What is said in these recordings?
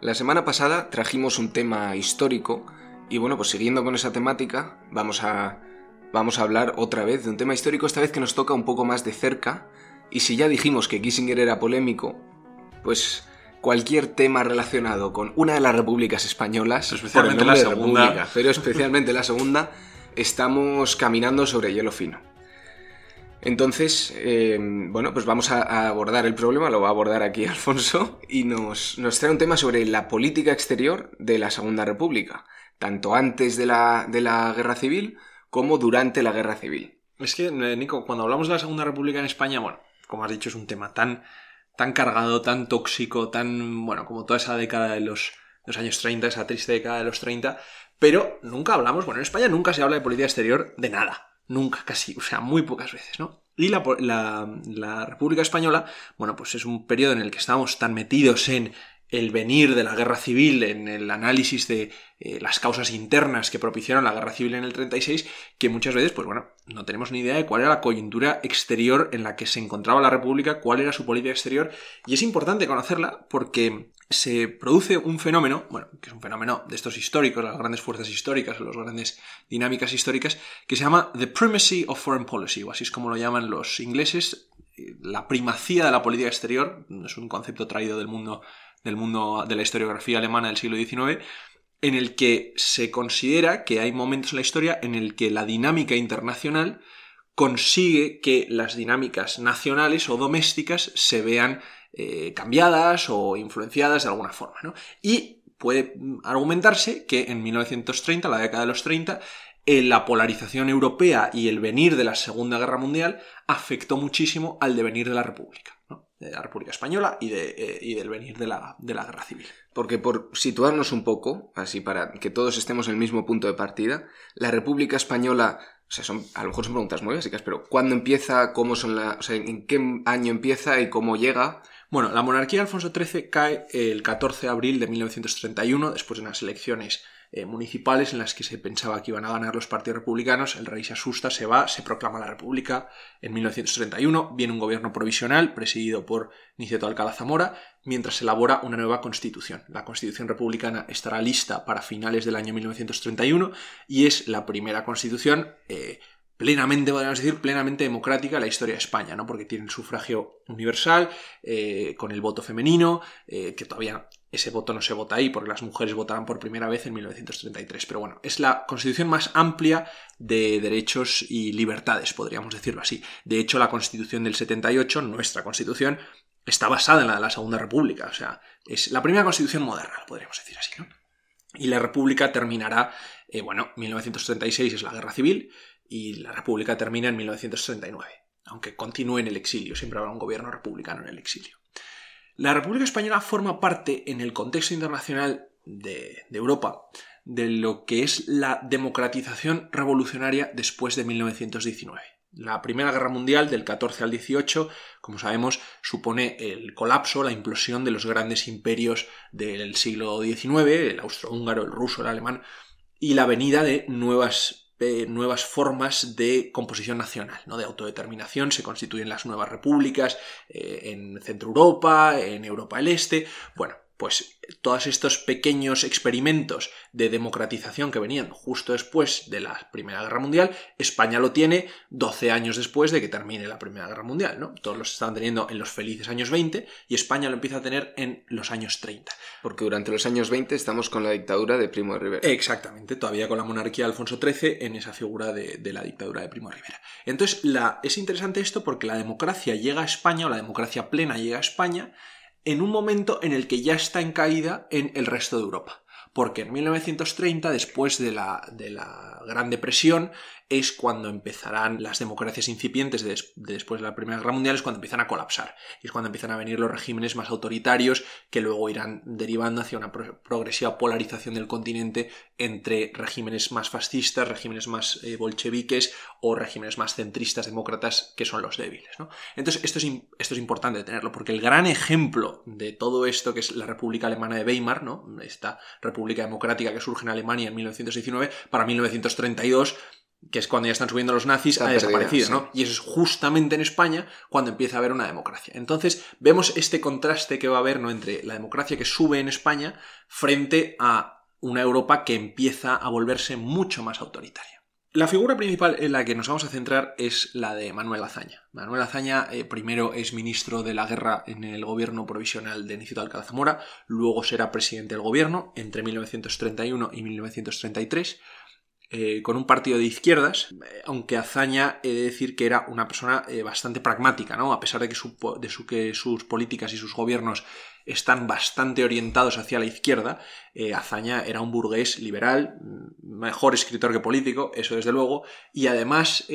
La semana pasada trajimos un tema histórico y bueno, pues siguiendo con esa temática, vamos a, vamos a hablar otra vez de un tema histórico, esta vez que nos toca un poco más de cerca. Y si ya dijimos que Kissinger era polémico, pues cualquier tema relacionado con una de las repúblicas españolas, especialmente la segunda, pero especialmente la segunda, estamos caminando sobre hielo fino. Entonces, eh, bueno, pues vamos a, abordar el problema, lo va a abordar aquí Alfonso, y nos, nos trae un tema sobre la política exterior de la Segunda República, tanto antes de la, de la Guerra Civil como durante la Guerra Civil. Es que, eh, Nico, cuando hablamos de la Segunda República en España, bueno, como has dicho, es un tema tan, tan cargado, tan tóxico, tan, bueno, como toda esa década de los, los años 30, esa triste década de los 30, pero nunca hablamos, bueno, en España nunca se habla de política exterior de nada. Nunca, casi, o sea, muy pocas veces, ¿no? Y la, la, República Española, bueno, pues es un periodo en el que estamos tan metidos en el venir de la guerra civil, en el análisis de eh, las causas internas que propiciaron la guerra civil en el 36, que muchas veces, pues bueno, no tenemos ni idea de cuál era la coyuntura exterior en la que se encontraba la República, cuál era su política exterior, y es importante conocerla porque se produce un fenómeno, bueno, que es un fenómeno de estos históricos, las grandes fuerzas históricas, las grandes dinámicas históricas, que se llama The Primacy of Foreign Policy, o así es como lo llaman los ingleses, la primacía de la política exterior, es un concepto traído del mundo, del mundo de la historiografía alemana del siglo XIX, en el que se considera que hay momentos en la historia en el que la dinámica internacional consigue que las dinámicas nacionales o domésticas se vean eh, cambiadas o influenciadas de alguna forma. ¿no? Y puede argumentarse que en 1930, la década de los 30, eh, la polarización europea y el venir de la Segunda Guerra Mundial afectó muchísimo al devenir de la República. de la República Española y, eh, del venir de la, de la, Guerra Civil. Porque por situarnos un poco, así para que todos estemos en el mismo punto de partida, la República Española, o sea, son, a lo mejor son preguntas muy básicas, pero ¿cuándo empieza? ¿Cómo son la, o sea, en qué año empieza y cómo llega? Bueno, la monarquía de Alfonso XIII cae el 14 de abril de 1931, después de unas elecciones eh, municipales en las que se pensaba que iban a ganar los partidos republicanos. El rey se asusta, se va, se proclama la república. En 1931 viene un gobierno provisional presidido por Niceto Alcalá Zamora, mientras se elabora una nueva constitución. La constitución republicana estará lista para finales del año 1931 y es la primera constitución eh, plenamente, podríamos decir, plenamente democrática la historia de España, ¿no? Porque tiene el sufragio universal, eh, con el voto femenino, que todavía ese voto no se vota ahí, porque las mujeres votarán por primera vez en 1933. Pero bueno, es la constitución más amplia de derechos y libertades, podríamos decirlo así. De hecho, la constitución del 78, nuestra constitución, está basada en la de la Segunda República. O sea, es la primera constitución moderna, podríamos decir así, ¿no? Y la República terminará, eh, bueno, 1936 es la Guerra Civil, y la República termina en 1939, aunque continúe en el exilio, siempre habrá un gobierno republicano en el exilio. La República Española forma parte en el contexto internacional de, Europa de lo que es la democratización revolucionaria después de 1919. La Primera Guerra Mundial del 14 al 18, como sabemos, supone el colapso, la implosión de los grandes imperios del siglo XIX, el austrohúngaro, el ruso, el alemán, y la venida de nuevas nuevas formas de composición nacional, ¿no? de autodeterminación, se constituyen las nuevas repúblicas eh, en Centro Europa, en Europa del Este, bueno, pues todos estos pequeños experimentos de democratización que venían justo después de la Primera Guerra Mundial, España lo tiene 12 años después de que termine la Primera Guerra Mundial, ¿no? Todos los estaban teniendo en los felices años 20 y España lo empieza a tener en los años 30. Porque durante los años 20 estamos con la dictadura de Primo de Rivera. Exactamente, todavía con la monarquía de Alfonso XIII en esa figura de, la dictadura de Primo de Rivera. Entonces, la, es interesante esto porque la democracia llega a España, o la democracia plena llega a España, en un momento en el que ya está en caída en el resto de Europa. Porque en 1930, después de la, de la Gran Depresión, es cuando empezarán las democracias incipientes de después de la Primera Guerra Mundial, es cuando empiezan a colapsar. Y es cuando empiezan a venir los regímenes más autoritarios que luego irán derivando hacia una progresiva polarización del continente entre regímenes más fascistas, regímenes más eh, bolcheviques o regímenes más centristas, demócratas, que son los débiles. Entonces, esto es, esto es importante tenerlo, porque el gran ejemplo de todo esto, que es la República Alemana de Weimar, ¿no? esta República Democrática que surge en Alemania en 1919, para 1932 que es cuando ya están subiendo los nazis, ha desaparecido, ¿no? Y eso es justamente en España cuando empieza a haber una democracia. Entonces, vemos este contraste que va a haber, ¿no? Entre la democracia que sube en España frente a una Europa que empieza a volverse mucho más autoritaria. La figura principal en la que nos vamos a centrar es la de Manuel Azaña. Manuel Azaña eh, primero es ministro de la guerra en el gobierno provisional de Nicito Alcalá Zamora, luego será presidente del gobierno entre 1931 y 1933 eh, con un partido de izquierdas, eh, aunque Azaña he de decir que era una persona eh, bastante pragmática, ¿no? A pesar de, que, sus políticas y sus gobiernos están bastante orientados hacia la izquierda, Azaña era un burgués liberal, mm, mejor escritor que político, eso desde luego, y además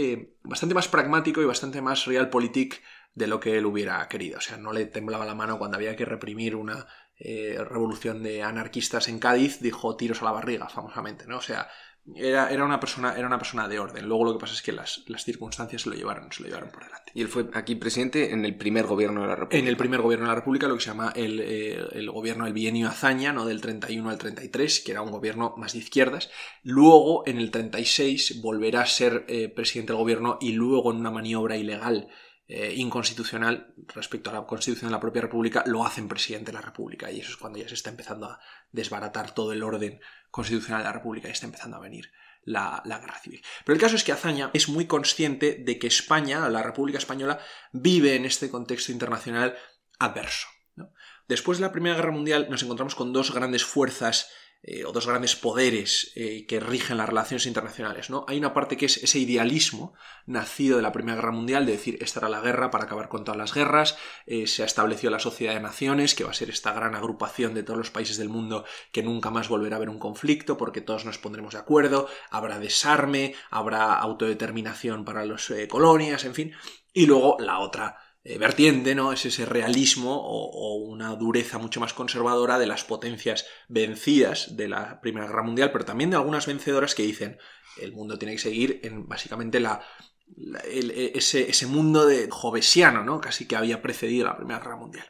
bastante más pragmático y bastante más realpolitik de lo que él hubiera querido. O sea, no le temblaba la mano cuando había que reprimir una revolución de anarquistas en Cádiz, dijo tiros a la barriga, famosamente, ¿no? O sea, era, era, una persona, era una persona de orden. Luego lo que pasa es que las, circunstancias se lo, llevaron, se lo llevaron por delante. Y él fue aquí presidente en el primer gobierno de la República. En el primer gobierno de la República, lo que se llama el, eh, el gobierno del bienio Azaña, ¿no? del 31 al 33, que era un gobierno más de izquierdas. Luego, en el 36, volverá a ser eh, presidente del gobierno y luego en una maniobra ilegal eh, inconstitucional respecto a la constitución de la propia república, lo hacen presidente de la república. Y eso es cuando ya se está empezando a desbaratar todo el orden constitucional de la república y está empezando a venir la, guerra civil. Pero el caso es que Azaña es muy consciente de que España, la República Española, vive en este contexto internacional adverso. Después de la Primera Guerra Mundial nos encontramos con dos grandes fuerzas eh, o dos grandes poderes eh, que rigen las relaciones internacionales. ¿no? Hay una parte que es ese idealismo nacido de la Primera Guerra Mundial, de decir, esta era la guerra para acabar con todas las guerras, eh, se ha establecido la Sociedad de Naciones, que va a ser esta gran agrupación de todos los países del mundo que nunca más volverá a haber un conflicto porque todos nos pondremos de acuerdo, habrá desarme, habrá autodeterminación para las colonias, en fin. Y luego la otra eh, vertiente, ¿no? Es ese realismo o, una dureza mucho más conservadora de las potencias vencidas de la Primera Guerra Mundial, pero también de algunas vencedoras que dicen el mundo tiene que seguir en básicamente la, e, ese, mundo de jovesiano, ¿no? Casi que había precedido la Primera Guerra Mundial.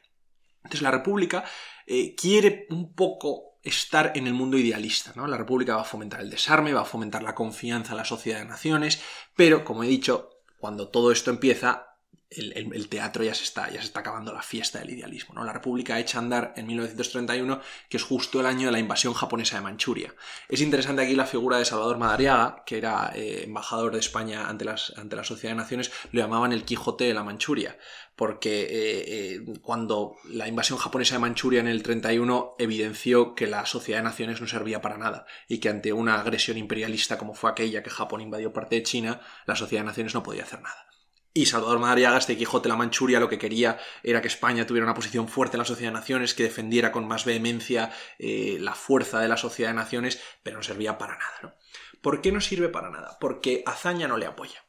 Entonces la República eh, quiere un poco estar en el mundo idealista, ¿no? La República va a fomentar el desarme, va a fomentar la confianza en la sociedad de naciones, pero, como he dicho, cuando todo esto empieza, el, teatro ya se, está, ya se está acabando la fiesta del idealismo. ¿no? La República echa a andar en 1931, que es justo el año de la invasión japonesa de Manchuria. Es interesante aquí la figura de Salvador Madariaga, que era eh, embajador de España ante, la Sociedad de Naciones, lo llamaban el Quijote de la Manchuria, porque eh, eh, cuando la invasión japonesa de Manchuria en el 31 evidenció que la Sociedad de Naciones no servía para nada y que ante una agresión imperialista como fue aquella que Japón invadió parte de China, la Sociedad de Naciones no podía hacer nada. Y Salvador Madariaga, este Quijote la Manchuria, lo que quería era que España tuviera una posición fuerte en la Sociedad de Naciones, que defendiera con más vehemencia eh, la fuerza de la Sociedad de Naciones, pero no servía para nada. ¿no? ¿Por qué no sirve para nada? Porque Azaña no le apoya.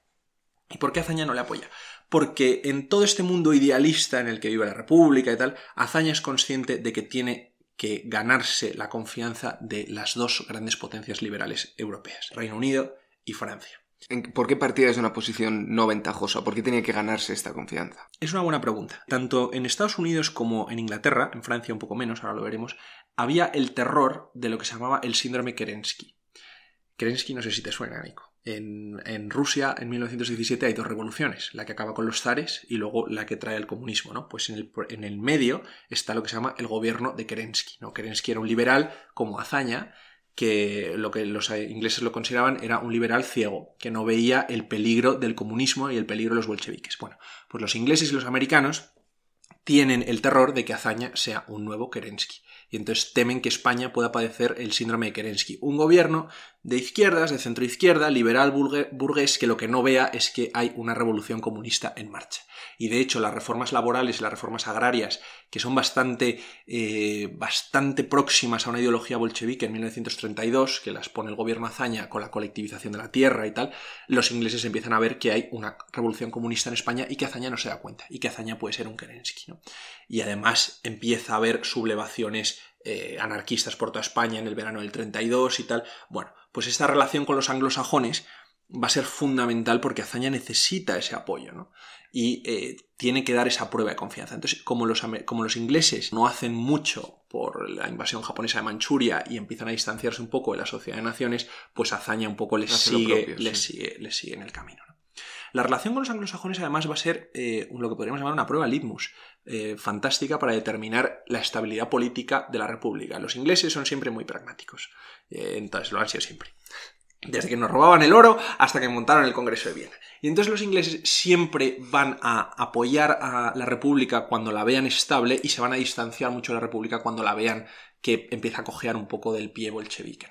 ¿Y por qué Azaña no le apoya? Porque en todo este mundo idealista en el que vive la República y tal, Azaña es consciente de que tiene que ganarse la confianza de las dos grandes potencias liberales europeas, Reino Unido y Francia. ¿Por qué partía desde una posición no ventajosa? ¿Por qué tenía que ganarse esta confianza? Es una buena pregunta. Tanto en Estados Unidos como en Inglaterra, en Francia un poco menos, ahora lo veremos, había el terror de lo que se llamaba el síndrome Kerensky. Kerensky no sé si te suena, Nico. En, Rusia, en 1917, hay dos revoluciones, la que acaba con los zares y luego la que trae el comunismo, ¿no? Pues en el, en el medio está lo que se llama el gobierno de Kerensky. Kerensky era un liberal como hazaña, que lo que los ingleses lo consideraban era un liberal ciego, que no veía el peligro del comunismo y el peligro de los bolcheviques. Bueno, pues los ingleses y los americanos tienen el terror de que Azaña sea un nuevo Kerensky. Y entonces temen que España pueda padecer el síndrome de Kerensky. Un gobierno de izquierdas, de centroizquierda, liberal burgués, que lo que no vea es que hay una revolución comunista en marcha. Y de hecho, las reformas laborales y las reformas agrarias, que son bastante, eh, bastante próximas a una ideología bolchevique en 1932, que las pone el gobierno Azaña con la colectivización de la tierra y tal, los ingleses empiezan a ver que hay una revolución comunista en España y que Azaña no se da cuenta, y que Azaña puede ser un Kerensky. Y además empieza a haber sublevaciones eh, anarquistas por toda España en el verano del 32 y tal. Bueno, pues esta relación con los anglosajones va a ser fundamental porque Azaña necesita ese apoyo, ¿no? Y eh, tiene que dar esa prueba de confianza. Entonces, como los, como los ingleses no hacen mucho por la invasión japonesa de Manchuria y empiezan a distanciarse un poco de la sociedad de naciones, pues Azaña un poco les, sigue, les sigue, les sigue en el camino. La relación con los anglosajones además va a ser eh, lo que podríamos llamar una prueba litmus, eh, fantástica para determinar la estabilidad política de la República. Los ingleses son siempre muy pragmáticos, entonces lo han sido siempre desde que nos robaban el oro hasta que montaron el Congreso de Viena. Y entonces los ingleses siempre van a apoyar a la República cuando la vean estable y se van a distanciar mucho de la República cuando la vean que empieza a cojear un poco del pie bolchevique.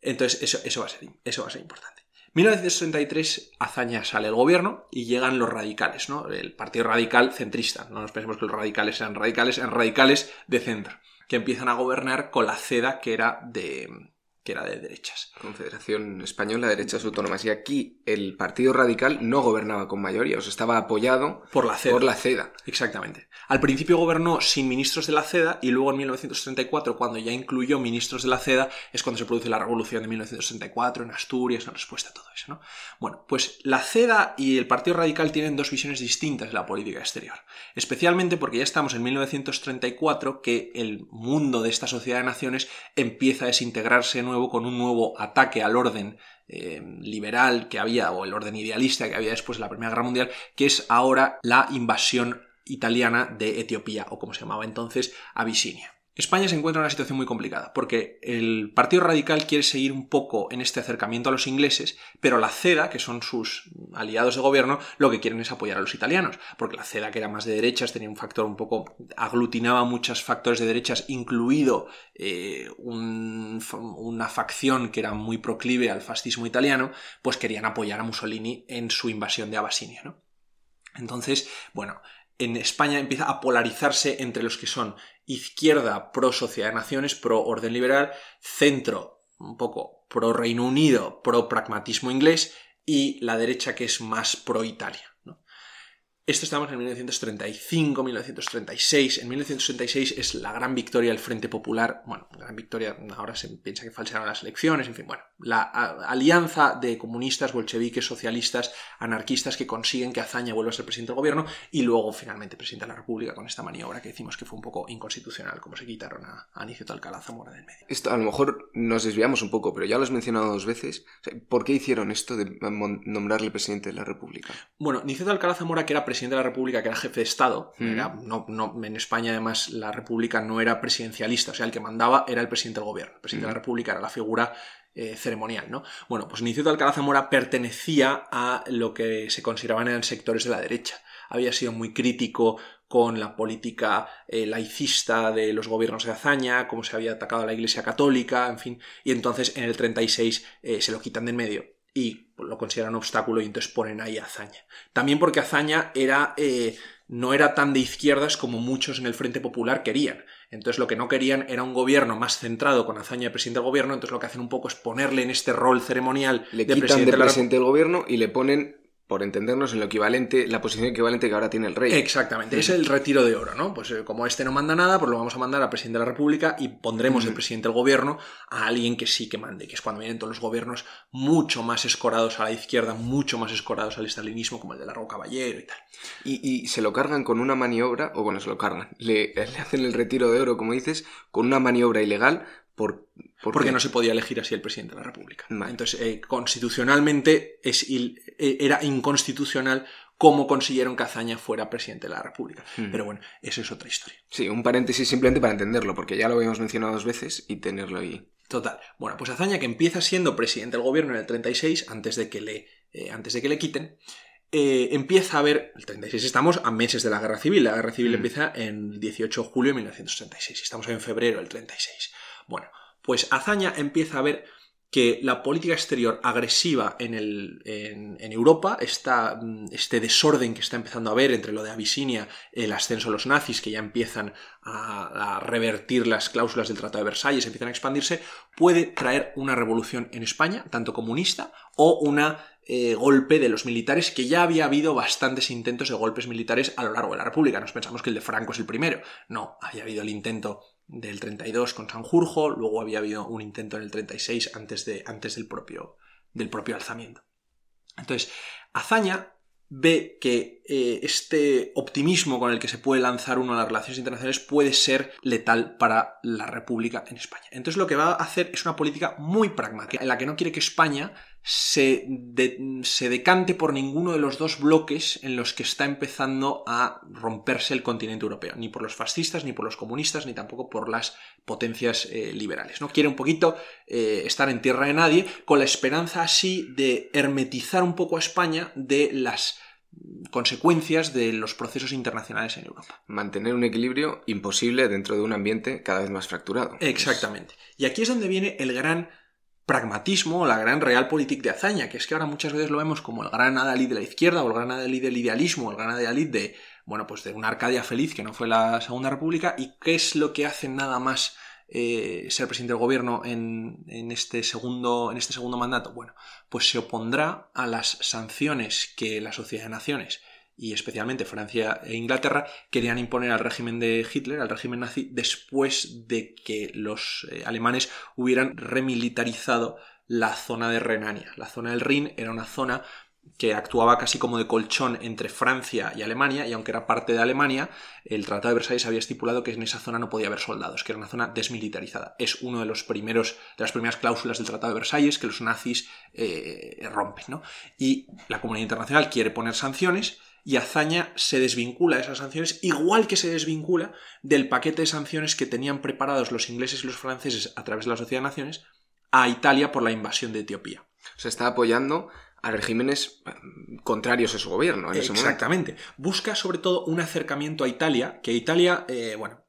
Entonces eso, eso, va a ser, eso va a ser importante. 1963 Azaña sale el gobierno y llegan los radicales, ¿no? El Partido Radical centrista. No nos pensemos que los radicales sean radicales, eran radicales de centro, que empiezan a gobernar con la CEDA que era de, que era de derechas. Confederación Española de Derechas Autónomas. Y aquí el Partido Radical no gobernaba con mayoría, o sea, estaba apoyado por la CEDA. Por la CEDA. Exactamente. Al principio gobernó sin ministros de la CEDA y luego en 1934, cuando ya incluyó ministros de la CEDA, es cuando se produce la revolución de 1964 en Asturias, en respuesta a todo eso, ¿no? Bueno, pues la CEDA y el Partido Radical tienen dos visiones distintas de la política exterior. Especialmente porque ya estamos en 1934 que el mundo de esta sociedad de naciones empieza a desintegrarse nuevo con un nuevo ataque al orden eh, liberal que había, o el orden idealista que había después de la Primera Guerra Mundial, que es ahora la invasión italiana de Etiopía, o como se llamaba entonces, Abisinia. España se encuentra en una situación muy complicada, porque el Partido Radical quiere seguir un poco en este acercamiento a los ingleses, pero la CEDA, que son sus aliados de gobierno, lo que quieren es apoyar a los italianos, porque la CEDA, que era más de derechas, tenía un factor un poco, aglutinaba muchos factores de derechas, incluido eh, una facción que era muy proclive al fascismo italiano, pues querían apoyar a Mussolini en su invasión de Abasinia, ¿no? Entonces, bueno, en España empieza a polarizarse entre los que son izquierda pro sociedad de naciones, pro orden liberal, centro un poco pro Reino Unido, pro pragmatismo inglés y la derecha que es más pro Italia. Esto estamos en 1935, 1936. En 1936 es la gran victoria del Frente Popular. Bueno, gran victoria, ahora se piensa que falsearon las elecciones, en fin, bueno, la alianza de comunistas, bolcheviques, socialistas, anarquistas que consiguen que Azaña vuelva a ser presidente del gobierno y luego finalmente presidente de la República con esta maniobra que decimos que fue un poco inconstitucional, como se quitaron a, Aniceto Alcalá Zamora del medio. Esto a lo mejor nos desviamos un poco, pero ya lo has mencionado dos veces. ¿Por qué hicieron esto de nombrarle presidente de la República? Bueno, Aniceto Alcalá Zamora, que era presidente presidente de la República, que era jefe de Estado, no, no, en España además la República no era presidencialista, o sea, el que mandaba era el presidente del gobierno. El presidente de la República era la figura eh, ceremonial, ¿no? Bueno, pues Inicio de Alcalá Zamora pertenecía a lo que se consideraban eran sectores de la derecha. Había sido muy crítico con la política eh, laicista de los gobiernos de Azaña, cómo se había atacado a la Iglesia Católica, en fin, y entonces en el 36 eh, se lo quitan de en medio y lo consideran obstáculo y entonces ponen ahí a Azaña. También porque Azaña era, eh, no era tan de izquierdas como muchos en el Frente Popular querían. Entonces lo que no querían era un gobierno más centrado con Azaña de presidente del gobierno, entonces lo que hacen un poco es ponerle en este rol ceremonial le de presidente, de presidente del gobierno y le ponen por entendernos, en lo equivalente, la posición equivalente que ahora tiene el rey. Exactamente, es el retiro de oro, ¿no? Pues eh, como este no manda nada, pues lo vamos a mandar al presidente de la República y pondremos el presidente del gobierno a alguien que sí que mande, que es cuando vienen todos los gobiernos mucho más escorados a la izquierda, mucho más escorados al estalinismo, como el de Largo Caballero y tal. Y, se lo cargan con una maniobra, o bueno, se lo cargan, le, le hacen el retiro de oro, como dices, con una maniobra ilegal porque no se podía elegir así el presidente de la República. Entonces, eh, constitucionalmente es eh, era inconstitucional cómo consiguieron que Azaña fuera presidente de la República. Pero bueno, eso es otra historia. Sí, un paréntesis simplemente para entenderlo, porque ya lo habíamos mencionado dos veces y tenerlo ahí. Total. Bueno, pues Azaña, que empieza siendo presidente del gobierno en el 36, antes de que le, eh, antes de que le quiten, empieza a ver, el 36 estamos a meses de la guerra civil, la guerra civil empieza en el 18 de julio de 1936, estamos en febrero del 36. Bueno, pues Azaña empieza a ver que la política exterior agresiva en, Europa, mm, este desorden que está empezando a haber entre lo de Abisinia, el ascenso de los nazis, que ya empiezan a, revertir las cláusulas del Tratado de Versalles, empiezan a expandirse, puede traer una revolución en España, tanto comunista, o un eh, golpe de los militares, que ya había habido bastantes intentos de golpes militares a lo largo de la República. Nos pensamos que el de Franco es el primero. No, había habido el intento del 32 con Sanjurjo, luego había habido un intento en el 36 antes, de, antes del propio del propio alzamiento. Entonces, Azaña ve que eh, este optimismo con el que se puede lanzar uno a las relaciones internacionales puede ser letal para la República en España. Entonces lo que va a hacer es una política muy pragmática, en la que no quiere que España se, se, decante por ninguno de los dos bloques en los que está empezando a romperse el continente europeo, ni por los fascistas, ni por los comunistas, ni tampoco por las potencias eh, liberales. ¿no? Quiere un poquito eh, estar en tierra de nadie, con la esperanza así de hermetizar un poco a España de las consecuencias de los procesos internacionales en Europa. Mantener un equilibrio imposible dentro de un ambiente cada vez más fracturado. Exactamente. Y aquí es donde viene el gran pragmatismo la gran realpolitik de hazaña, que es que ahora muchas veces lo vemos como el gran adalid de la izquierda o el gran adalid del idealismo, el gran adalid de, bueno, pues de una Arcadia feliz que no fue la Segunda República y qué es lo que hace nada más eh, ser presidente del gobierno en, en, este segundo, en este segundo mandato. Bueno, pues se opondrá a las sanciones que la Sociedad de Naciones y especialmente Francia e Inglaterra querían imponer al régimen de Hitler, al régimen nazi, después de que los eh, alemanes hubieran remilitarizado la zona de Renania. La zona del Rin era una zona que actuaba casi como de colchón entre Francia y Alemania, y aunque era parte de Alemania, el Tratado de Versalles había estipulado que en esa zona no podía haber soldados, que era una zona desmilitarizada. Es uno de los primeros, de las primeras cláusulas del Tratado de Versalles que los nazis eh, rompen, ¿no? Y la comunidad internacional quiere poner sanciones, y Azaña se desvincula de esas sanciones, igual que se desvincula del paquete de sanciones que tenían preparados los ingleses y los franceses a través de la Sociedad de Naciones a Italia por la invasión de Etiopía. Se está apoyando a regímenes mm, contrarios a su gobierno. Exactamente. Busca sobre todo un acercamiento a Italia, que Italia, eh, bueno,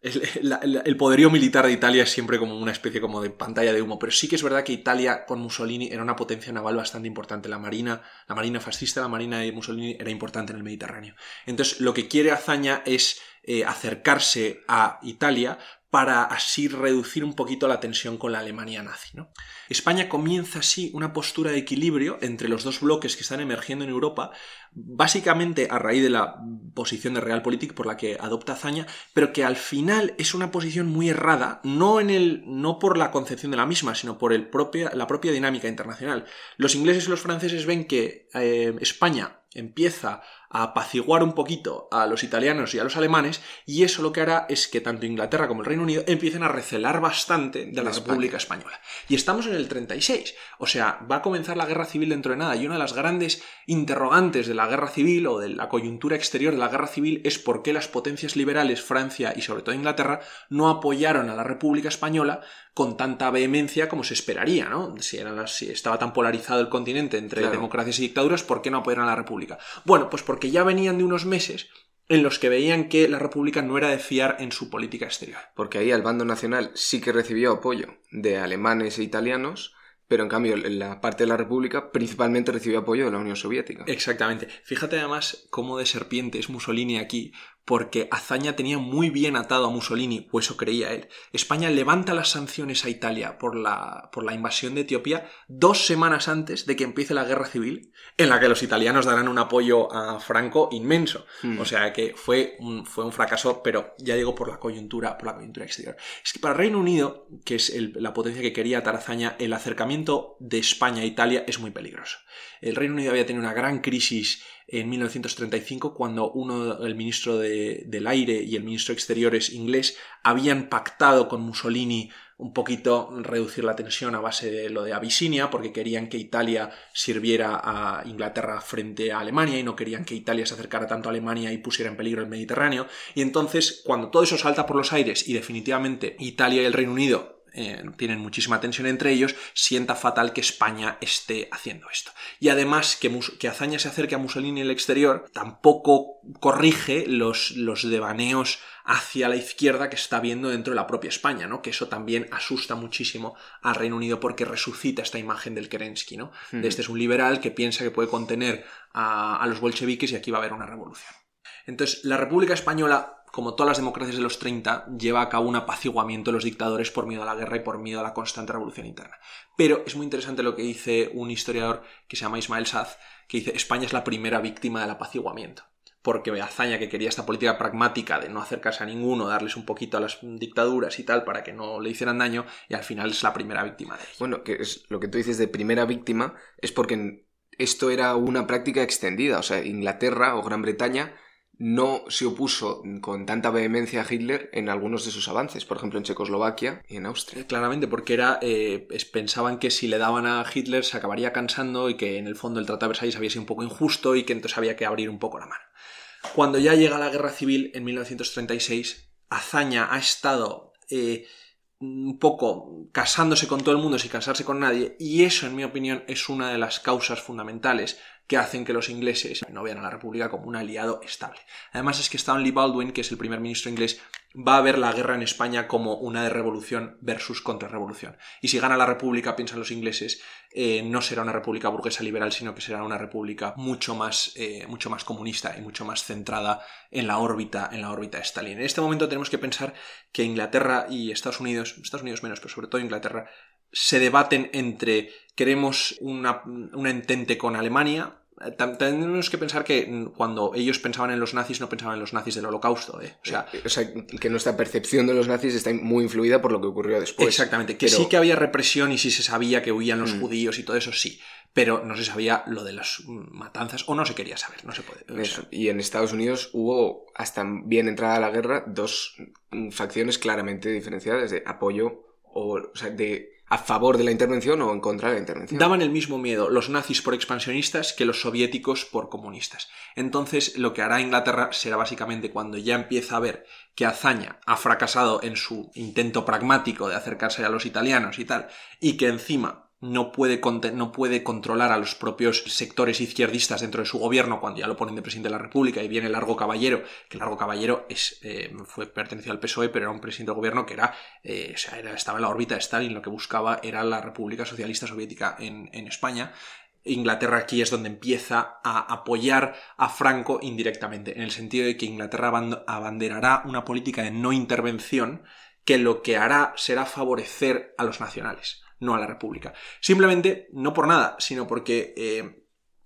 el, poderío militar de Italia es siempre como una especie como de pantalla de humo, pero sí que es verdad que Italia con Mussolini era una potencia naval bastante importante. La marina, la marina fascista, la marina de Mussolini era importante en el Mediterráneo. Entonces, lo que quiere Azaña es eh, acercarse a Italia para así reducir un poquito la tensión con la Alemania nazi. ¿no? España comienza así una postura de equilibrio entre los dos bloques que están emergiendo en Europa, básicamente a raíz de la posición de Realpolitik por la que adopta Azaña, pero que al final es una posición muy errada, no, en el, no por la concepción de la misma, sino por el propia, la propia dinámica internacional. Los ingleses y los franceses ven que eh, España empieza a apaciguar un poquito a los italianos y a los alemanes, y eso lo que hará es que tanto Inglaterra como el Reino Unido empiecen a recelar bastante de la República Española. Y estamos en el 36, o sea, va a comenzar la guerra civil dentro de nada, y una de las grandes interrogantes de la guerra civil o de la coyuntura exterior de la guerra civil es por qué las potencias liberales, Francia y sobre todo Inglaterra, no apoyaron a la República Española con tanta vehemencia como se esperaría, ¿no? Si, estaba tan polarizado el continente entre democracias y dictaduras, ¿por qué no apoyaron a la República? Bueno, pues porque ya venían de unos meses en los que veían que la República no era de fiar en su política exterior. Porque ahí el bando nacional sí que recibió apoyo de alemanes e italianos, pero en cambio la parte de la República principalmente recibió apoyo de la Unión Soviética. Exactamente. Fíjate además cómo de serpiente es Mussolini aquí, porque Azaña tenía muy bien atado a Mussolini, o eso creía él. España levanta las sanciones a Italia por la, por la invasión de Etiopía dos semanas antes de que empiece la guerra civil, en la que los italianos darán un apoyo a Franco inmenso. Hmm. O sea que fue un, fue un fracaso, pero ya digo por la coyuntura, por la coyuntura exterior. Es que para Reino Unido, que es la potencia que quería atar Azaña, el acercamiento de España a Italia es muy peligroso. El Reino Unido había tenido una gran crisis en 1935 cuando uno, el ministro del aire y el ministro de exteriores inglés habían pactado con Mussolini un poquito reducir la tensión a base de lo de Abisinia, porque querían que Italia sirviera a Inglaterra frente a Alemania y no querían que Italia se acercara tanto a Alemania y pusiera en peligro el Mediterráneo. Y entonces, cuando todo eso salta por los aires y definitivamente Italia y el Reino Unido eh, tienen muchísima tensión entre ellos, sienta fatal que España esté haciendo esto. Y además que, que Azaña se acerque a Mussolini en el exterior tampoco corrige los, los devaneos hacia la izquierda que está viendo dentro de la propia España, ¿no? Que eso también asusta muchísimo al Reino Unido porque resucita esta imagen del Kerensky, ¿no? De este es un liberal que piensa que puede contener a, a los bolcheviques y aquí va a haber una revolución. Entonces, la República Española como todas las democracias de los 30, lleva a cabo un apaciguamiento de los dictadores por miedo a la guerra y por miedo a la constante revolución interna. Pero es muy interesante lo que dice un historiador que se llama Ismael Saz, que dice España es la primera víctima del apaciguamiento. porque hazaña que quería esta política pragmática de no acercarse a ninguno, darles un poquito a las dictaduras y tal para que no le hicieran daño, y al final es la primera víctima de ello. Bueno, que es lo que tú dices de primera víctima es porque esto era una práctica extendida, o sea, Inglaterra o Gran Bretaña no se opuso con tanta vehemencia a Hitler en algunos de sus avances, por ejemplo en Checoslovaquia y en Austria. Claramente, porque era eh, pensaban que si le daban a Hitler se acabaría cansando y que en el fondo el Tratado de Versalles había sido un poco injusto y que entonces había que abrir un poco la mano. Cuando ya llega la guerra civil en 1936, Azaña ha estado eh, un poco casándose con todo el mundo sin casarse con nadie, y eso, en mi opinión, es una de las causas fundamentales que hacen que los ingleses no vean a la República como un aliado estable. Además es que Stanley Baldwin, que es el primer ministro inglés, va a ver la guerra en España como una de revolución versus contrarrevolución. Y si gana la República, piensan los ingleses, eh, no será una república burguesa liberal, sino que será una república mucho más, eh, mucho más comunista y mucho más centrada en la órbita, en la órbita de Stalin. En este momento tenemos que pensar que Inglaterra y Estados Unidos, Estados Unidos menos, pero sobre todo Inglaterra, se debaten entre queremos una, un entente con Alemania, tenemos que pensar que cuando ellos pensaban en los nazis no pensaban en los nazis del holocausto. ¿eh? O, sea, que nuestra percepción de los nazis está muy influida por lo que ocurrió después. Exactamente, que sí que había represión y sí se sabía que huían los mm. judíos y todo eso, sí. Pero no se sabía lo de las matanzas o no se quería saber, no se puede. Y en Estados Unidos hubo, hasta bien entrada la guerra, dos facciones claramente diferenciadas de apoyo o, o sea, de a favor de la intervención o en contra de la intervención. Daban el mismo miedo los nazis por expansionistas que los soviéticos por comunistas. Entonces, lo que hará Inglaterra será básicamente cuando ya empieza a ver que Azaña ha fracasado en su intento pragmático de acercarse a los italianos y tal, y que encima no puede, no puede controlar a los propios sectores izquierdistas dentro de su gobierno cuando ya lo ponen de presidente de la República y viene Largo Caballero, que Largo Caballero es, eh, fue pertenecido al PSOE, pero era un presidente del gobierno que era, eh, o sea, estaba en la órbita de Stalin, lo que buscaba era la República Socialista Soviética en, en España. Inglaterra aquí es donde empieza a apoyar a Franco indirectamente, en el sentido de que Inglaterra abanderará una política de no intervención que lo que hará será favorecer a los nacionales no a la República. Simplemente, no por nada, sino porque eh,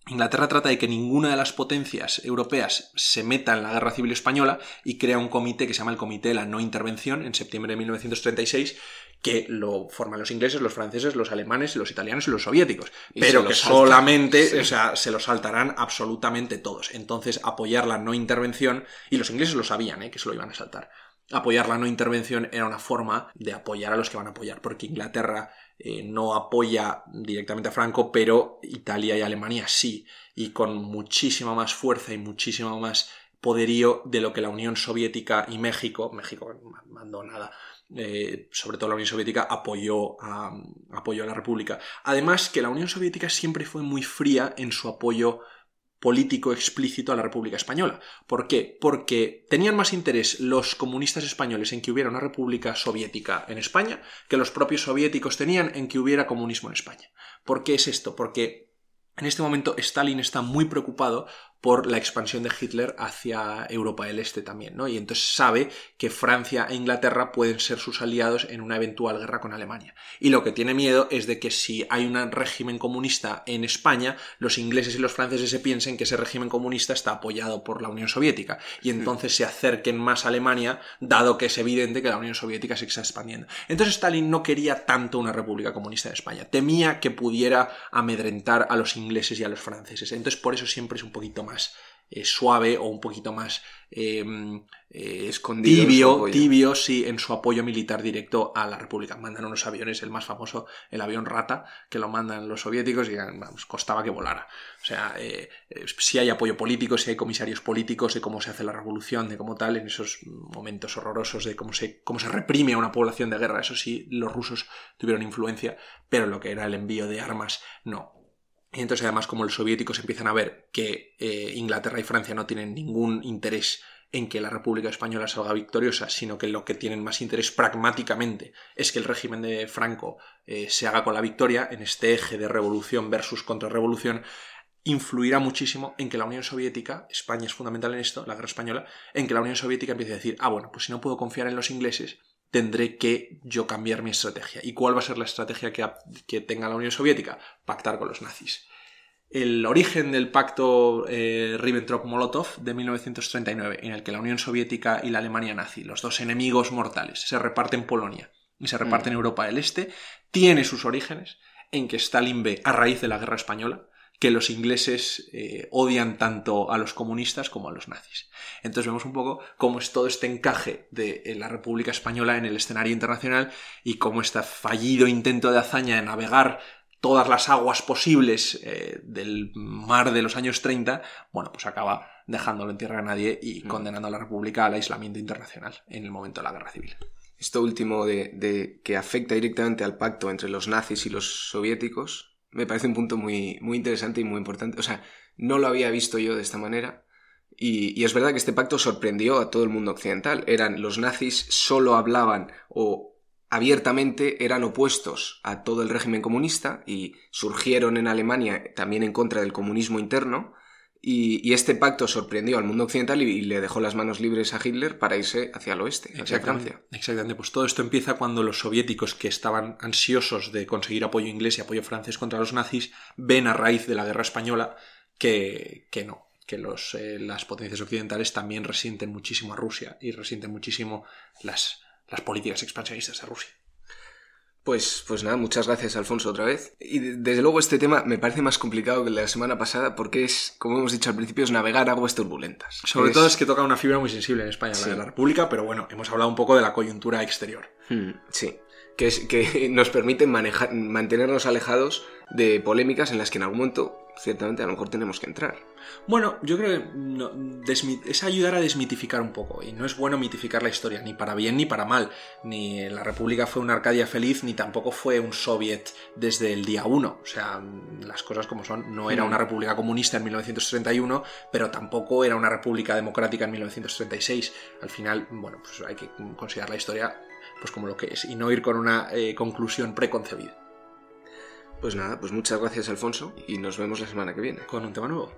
Inglaterra trata de que ninguna de las potencias europeas se meta en la guerra civil española y crea un comité que se llama el Comité de la No Intervención en septiembre de 1936 que lo forman los ingleses, los franceses, los alemanes, los italianos y los soviéticos, pero que solamente, o sea, se lo saltarán absolutamente todos. Entonces, apoyar la no intervención, y los ingleses lo sabían, ¿eh? que se lo iban a saltar. Apoyar la no intervención era una forma de apoyar a los que van a apoyar, porque Inglaterra eh, no apoya directamente a Franco, pero Italia y Alemania sí, y con muchísima más fuerza y muchísimo más poderío de lo que la Unión Soviética y México, México mandó nada, eh, sobre todo la Unión Soviética, apoyó a, apoyó a la República. Además que la Unión Soviética siempre fue muy fría en su apoyo político explícito a la República Española. ¿Por qué? Porque tenían más interés los comunistas españoles en que hubiera una república soviética en España que los propios soviéticos tenían en que hubiera comunismo en España. ¿Por qué es esto? Porque en este momento Stalin está muy preocupado por la expansión de Hitler hacia Europa del Este también, ¿no? Y entonces sabe que Francia e Inglaterra pueden ser sus aliados en una eventual guerra con Alemania. Y lo que tiene miedo es de que si hay un régimen comunista en España, los ingleses y los franceses se piensen que ese régimen comunista está apoyado por la Unión Soviética y entonces se acerquen más a Alemania, dado que es evidente que la Unión Soviética se está expandiendo. Entonces Stalin no quería tanto una república comunista en España, temía que pudiera amedrentar a los ingleses y a los franceses. Entonces por eso siempre es un poquito más eh, suave o un poquito más em, eh, escondido. Tibio, tibio, sí, en su apoyo militar directo a la República. Mandan unos aviones, el más famoso, el avión Rata, que lo mandan los soviéticos y vamos, costaba que volara. O sea, eh, si hay apoyo político, si hay comisarios políticos de cómo se hace la revolución, de cómo tal, en esos momentos horrorosos de cómo se, cómo se reprime a una población de guerra. Eso sí, los rusos tuvieron influencia, pero lo que era el envío de armas, no y entonces además como los soviéticos empiezan a ver que eh, Inglaterra y Francia no tienen ningún interés en que la República Española salga victoriosa, sino que lo que tienen más interés pragmáticamente es que el régimen de Franco eh, se haga con la victoria en este eje de revolución versus contrarrevolución, influirá muchísimo en que la Unión Soviética, España es fundamental en esto, la guerra española, en que la Unión Soviética empiece a decir, ah, bueno, pues si no puedo confiar en los ingleses, tendré que yo cambiar mi estrategia. ¿Y cuál va a ser la estrategia que, tenga la Unión Soviética? Pactar con los nazis. el origen del pacto eh, Ribbentrop-Molotov de 1939, en el que la Unión Soviética y la Alemania nazi, los dos enemigos mortales, se reparten Polonia y se reparten Europa del Este, tiene sus orígenes en que Stalin ve, a raíz de la guerra española, que los ingleses eh, odian tanto a los comunistas como a los nazis. Entonces vemos un poco cómo es todo este encaje de la República Española en el escenario internacional y cómo este fallido intento de hazaña de navegar todas las aguas posibles eh, del mar de los años 30, bueno, pues acaba dejándolo en tierra a nadie y condenando a la República al aislamiento internacional en el momento de la guerra civil. Esto último de, que afecta directamente al pacto entre los nazis y los soviéticos me parece un punto muy, muy interesante y muy importante. O sea, no lo había visto yo de esta manera. Y, y, es verdad que este pacto sorprendió a todo el mundo occidental. Eran los nazis solo hablaban o abiertamente eran opuestos a todo el régimen comunista y surgieron en Alemania también en contra del comunismo interno. Y, este pacto sorprendió al mundo occidental y, le dejó las manos libres a Hitler para irse hacia el oeste, hacia Francia. Exactamente, pues todo esto empieza cuando los soviéticos, que estaban ansiosos de conseguir apoyo inglés y apoyo francés contra los nazis, ven a raíz de la guerra española que, que no, que los, eh, las potencias occidentales también resienten muchísimo a Rusia y resienten muchísimo las las políticas expansionistas de Rusia. Pues, pues nada, muchas gracias Alfonso otra vez. Y desde luego este tema me parece más complicado que el de la semana pasada porque es, como hemos dicho al principio, es navegar aguas turbulentas. Sobre todo es que toca una fibra muy sensible en España, la de la República, pero bueno, hemos hablado un poco de la coyuntura exterior. Hmm, sí, que, es, que nos permite manejar, mantenernos alejados de polémicas en las que en algún momento ciertamente a lo mejor tenemos que entrar. Bueno, yo creo que es ayudar a desmitificar un poco, y no es bueno mitificar la historia, ni para bien ni para mal. Ni la República fue una Arcadia feliz, ni tampoco fue un soviet desde el día uno. O sea, las cosas como son, no era mm. una república comunista en 1931, pero tampoco era una república democrática en 1936. Al final, bueno, pues hay que considerar la historia pues como lo que es, y no ir con una eh, conclusión preconcebida. Pues nada, pues muchas gracias Alfonso y nos vemos la semana que viene. Con un tema nuevo.